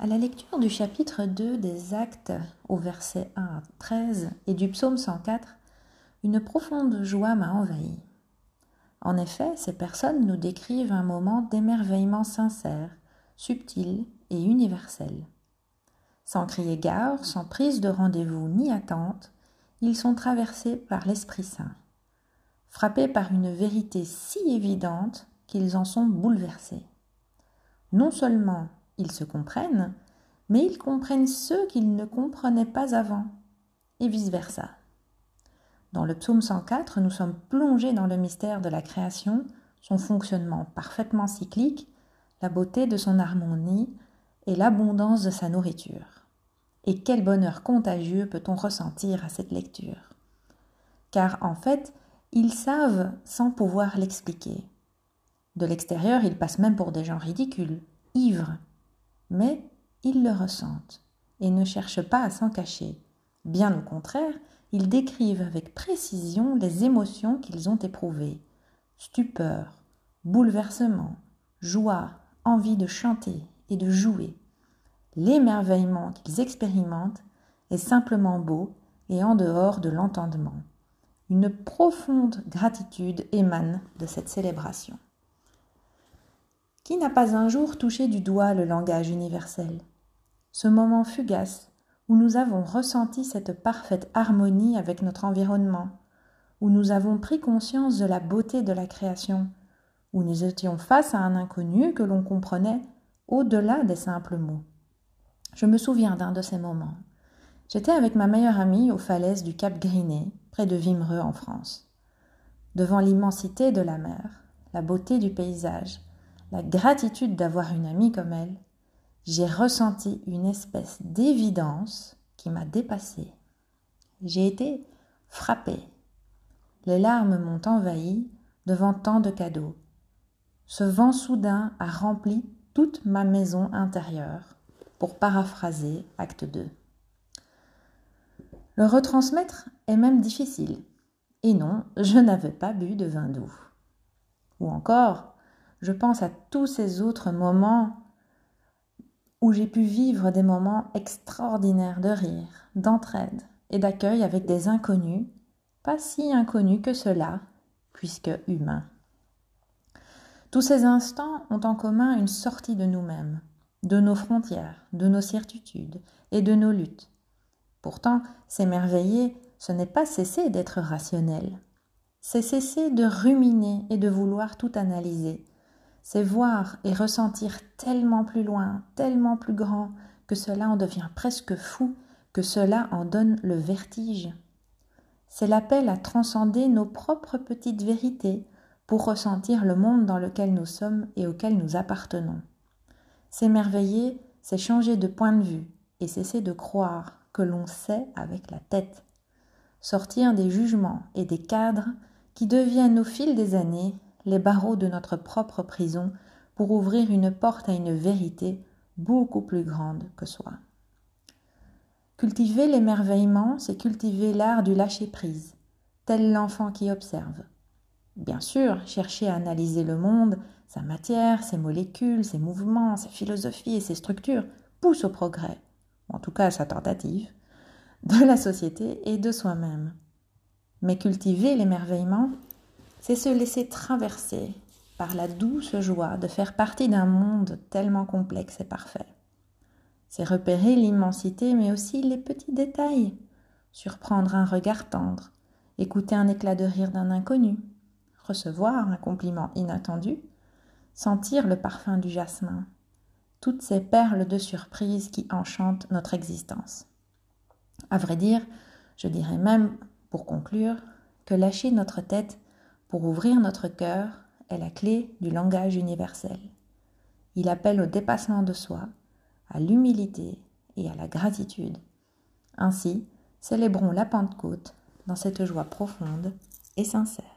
À la lecture du chapitre 2 des Actes au verset 1 à 13 et du psaume 104, une profonde joie m'a envahi. En effet, ces personnes nous décrivent un moment d'émerveillement sincère, subtil et universel. Sans crier gare, sans prise de rendez-vous ni attente, ils sont traversés par l'Esprit Saint, frappés par une vérité si évidente qu'ils en sont bouleversés. Non seulement ils se comprennent, mais ils comprennent ceux qu'ils ne comprenaient pas avant, et vice-versa. Dans le psaume 104, nous sommes plongés dans le mystère de la création, son fonctionnement parfaitement cyclique, la beauté de son harmonie et l'abondance de sa nourriture. Et quel bonheur contagieux peut-on ressentir à cette lecture Car en fait, ils savent sans pouvoir l'expliquer. De l'extérieur, ils passent même pour des gens ridicules, ivres, mais ils le ressentent et ne cherchent pas à s'en cacher. Bien au contraire, ils décrivent avec précision les émotions qu'ils ont éprouvées. Stupeur, bouleversement, joie, envie de chanter et de jouer. L'émerveillement qu'ils expérimentent est simplement beau et en dehors de l'entendement. Une profonde gratitude émane de cette célébration. Qui n'a pas un jour touché du doigt le langage universel? Ce moment fugace où nous avons ressenti cette parfaite harmonie avec notre environnement, où nous avons pris conscience de la beauté de la création, où nous étions face à un inconnu que l'on comprenait au-delà des simples mots. Je me souviens d'un de ces moments. J'étais avec ma meilleure amie aux falaises du Cap Griné, près de Vimereux en France. Devant l'immensité de la mer, la beauté du paysage, la gratitude d'avoir une amie comme elle, j'ai ressenti une espèce d'évidence qui m'a dépassée. J'ai été frappée. Les larmes m'ont envahi devant tant de cadeaux. Ce vent soudain a rempli toute ma maison intérieure, pour paraphraser acte 2. Le retransmettre est même difficile. Et non, je n'avais pas bu de vin doux. Ou encore, je pense à tous ces autres moments où j'ai pu vivre des moments extraordinaires de rire, d'entraide et d'accueil avec des inconnus, pas si inconnus que cela, puisque humains. Tous ces instants ont en commun une sortie de nous-mêmes, de nos frontières, de nos certitudes et de nos luttes. Pourtant, s'émerveiller, ce n'est pas cesser d'être rationnel, c'est cesser de ruminer et de vouloir tout analyser, c'est voir et ressentir tellement plus loin, tellement plus grand, que cela en devient presque fou, que cela en donne le vertige. C'est l'appel à transcender nos propres petites vérités pour ressentir le monde dans lequel nous sommes et auquel nous appartenons. S'émerveiller, c'est changer de point de vue et cesser de croire que l'on sait avec la tête. Sortir des jugements et des cadres qui deviennent au fil des années les barreaux de notre propre prison pour ouvrir une porte à une vérité beaucoup plus grande que soi. Cultiver l'émerveillement, c'est cultiver l'art du lâcher-prise, tel l'enfant qui observe. Bien sûr, chercher à analyser le monde, sa matière, ses molécules, ses mouvements, ses philosophies et ses structures pousse au progrès, en tout cas à sa tentative, de la société et de soi-même. Mais cultiver l'émerveillement, c'est se laisser traverser par la douce joie de faire partie d'un monde tellement complexe et parfait. C'est repérer l'immensité mais aussi les petits détails, surprendre un regard tendre, écouter un éclat de rire d'un inconnu, recevoir un compliment inattendu, sentir le parfum du jasmin, toutes ces perles de surprise qui enchantent notre existence. À vrai dire, je dirais même, pour conclure, que lâcher notre tête pour ouvrir notre cœur est la clé du langage universel. Il appelle au dépassement de soi, à l'humilité et à la gratitude. Ainsi, célébrons la Pentecôte dans cette joie profonde et sincère.